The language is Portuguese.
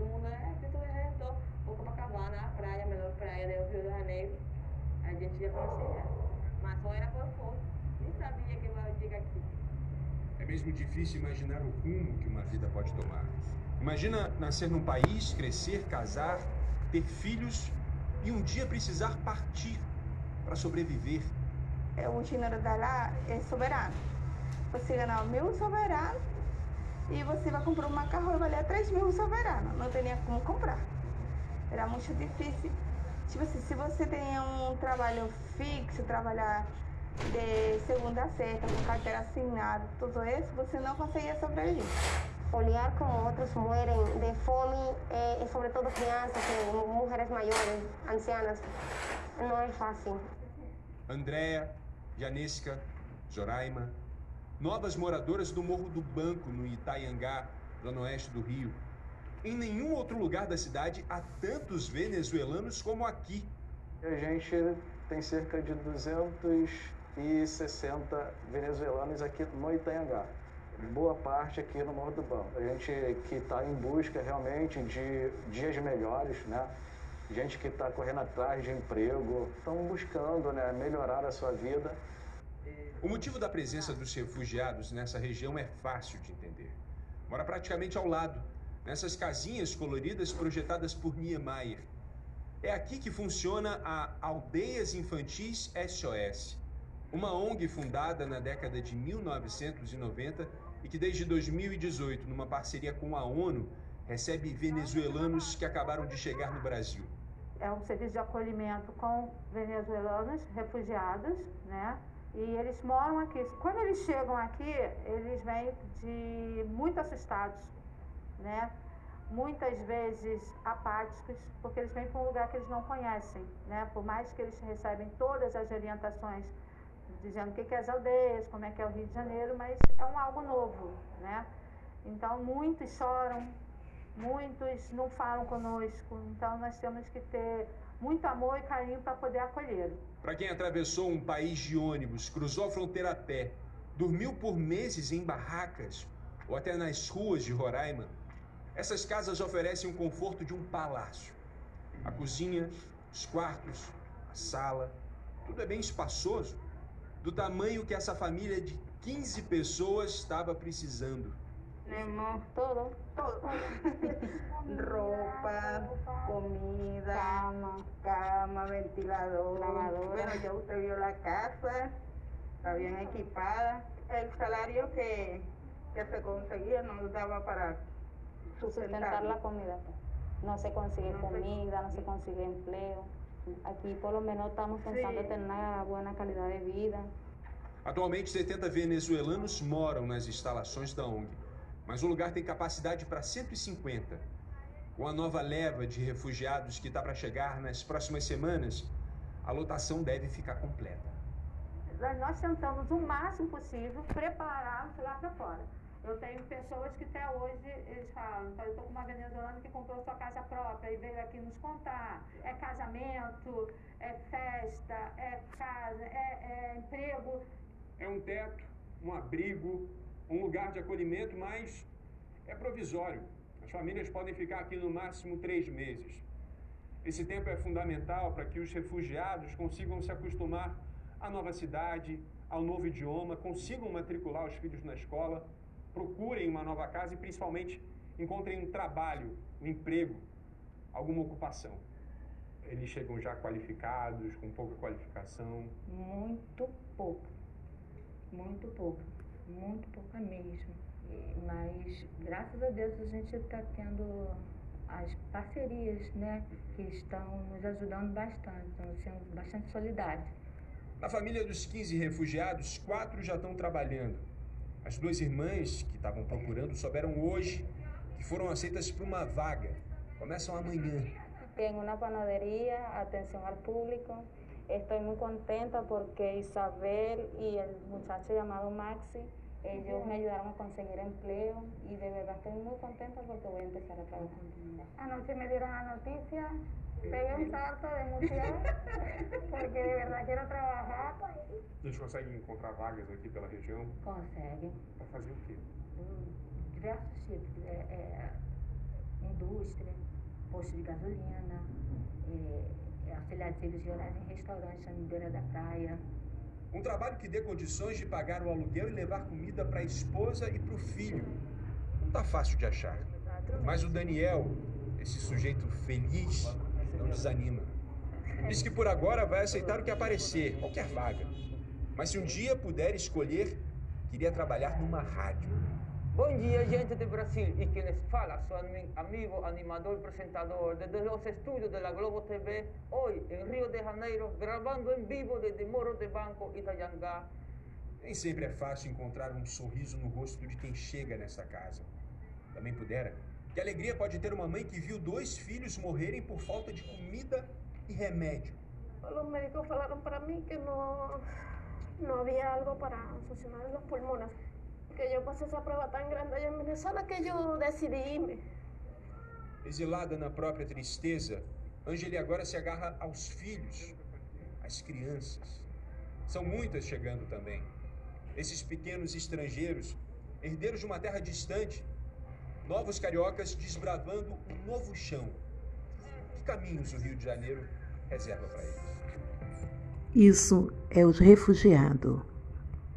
todo mundo é Cristo Redentor, ou Copacabana, a praia, a melhor praia do Rio de Janeiro. A gente já conhecia, mas só era por foto. Nem sabia que ia chegar aqui. É mesmo difícil imaginar o rumo que uma vida pode tomar. Imagina nascer num país, crescer, casar, ter filhos e um dia precisar partir para sobreviver. É, o dinheiro da lá é soberano. Você ganha mil soberano e você vai comprar um carro e valer 3 mil soberano. Não tinha como comprar. Era muito difícil. Tipo assim, se você tem um trabalho fixo, trabalhar de segunda a sexta, com carteira assinada, tudo isso, você não conseguia sobreviver. Olhar como outros morrem de fome, e, e sobretudo crianças, e mulheres maiores, ancianas, não é fácil. Andréa, Janesca, Zoraima, novas moradoras do Morro do Banco, no Itaiangá, zona oeste do Rio. Em nenhum outro lugar da cidade há tantos venezuelanos como aqui. A gente tem cerca de 260 venezuelanos aqui no Itaiangá. Boa parte aqui no Morro do Banco. A gente que está em busca realmente de dias melhores, né? Gente que está correndo atrás de emprego, estão buscando né, melhorar a sua vida. O motivo da presença dos refugiados nessa região é fácil de entender. Mora praticamente ao lado, nessas casinhas coloridas projetadas por Niemeyer. É aqui que funciona a Aldeias Infantis SOS, uma ONG fundada na década de 1990 e que desde 2018, numa parceria com a ONU, recebe venezuelanos que acabaram de chegar no Brasil. É um serviço de acolhimento com venezuelanos refugiados, né? E eles moram aqui. Quando eles chegam aqui, eles vêm de muito assustados, né? Muitas vezes apáticos, porque eles vêm para um lugar que eles não conhecem, né? Por mais que eles recebem todas as orientações dizendo o que é as aldeias, como é que é o Rio de Janeiro, mas é um algo novo, né? Então muitos choram, muitos não falam conosco, então nós temos que ter muito amor e carinho para poder acolhê-lo. Para quem atravessou um país de ônibus, cruzou a fronteira a pé, dormiu por meses em barracas ou até nas ruas de Roraima, essas casas oferecem o conforto de um palácio. A cozinha, os quartos, a sala, tudo é bem espaçoso, do tamanho que essa família de 15 pessoas estava precisando. Temos todo, todo. Ropa, comida, Cama. cama, ventilador, Lavadora. Bueno, ya usted vio la casa, está bien equipada. El salario que, que se conseguía no daba para sustentar la sustentar. comida. No se consigue No se comida, no se consigue empleo. Aquí por lo menos estamos pensando Sí. tener una buena calidad de vida. Atualmente, 70 venezuelanos moram nas instalações da ONG, mas o lugar tem capacidade para 150. Com a nova leva de refugiados que está para chegar nas próximas semanas, a lotação deve ficar completa. Nós tentamos o máximo possível prepará-los lá para fora. Eu tenho pessoas que até hoje eles falam, então eu estou com uma venezuelana que comprou sua casa própria e veio aqui nos contar. É casamento, é festa, é casa, é, é emprego. É um teto, um abrigo, um lugar de acolhimento, mas é provisório. As famílias podem ficar aqui no máximo três meses. Esse tempo é fundamental para que os refugiados consigam se acostumar à nova cidade, ao novo idioma, consigam matricular os filhos na escola, procurem uma nova casa e, principalmente, encontrem um trabalho, um emprego, alguma ocupação. Eles chegam já qualificados, com pouca qualificação. Muito pouco. Muito pouco. Muito pouco mesmo. Mas, graças a Deus, a gente está tendo as parcerias, né? Que estão nos ajudando bastante, estão sendo bastante solidários. Na família dos 15 refugiados, quatro já estão trabalhando. As duas irmãs que estavam procurando souberam hoje que foram aceitas para uma vaga. Começam amanhã. Tengo una panadería, atención al público. Estoy muy contenta porque Isabel y el muchacho llamado Maxi, ellos me ayudaron a conseguir empleo y de verdad estoy muy contenta porque voy a empezar a trabajar. Anoche me dieron la noticia, pegué un salto de emoción, porque de verdad quiero trabajar. Eles conseguem encontrar vagas aqui pela região Conseguem para fazer o quê? hum, diversos tipos. É, é, indústria, posto de gasolina, é, auxiliar de serviços gerais em restaurantes na beira da praia. Um trabalho que dê condições de pagar o aluguel e levar comida para a esposa e para o filho. Não tá fácil de achar. Mas o Daniel, esse sujeito feliz, não desanima. Diz que por agora vai aceitar o que aparecer, qualquer vaga. Mas se um dia puder escolher, queria trabalhar numa rádio. Bom dia, gente de Brasil. E quem les fala, sou amigo, animador e apresentador desde os estúdios da Globo TV, hoje em Rio de Janeiro, gravando em vivo desde Morro de Banco, Itaiangá. Nem sempre é fácil encontrar um sorriso no rosto de quem chega nessa casa. Também pudera. Que alegria pode ter uma mãe que viu dois filhos morrerem por falta de comida e remédio. Os médicos falaram para mim que não, não havia algo para funcionar os pulmões. Que eu passei essa prova tão grande em Venezuela que eu decidi irme. Exilada na própria tristeza, Angeli agora se agarra aos filhos, às crianças. São muitas chegando também. Esses pequenos estrangeiros, herdeiros de uma terra distante, novos cariocas desbravando um novo chão. Que caminhos o Rio de Janeiro reserva para eles? Isso é os refugiados.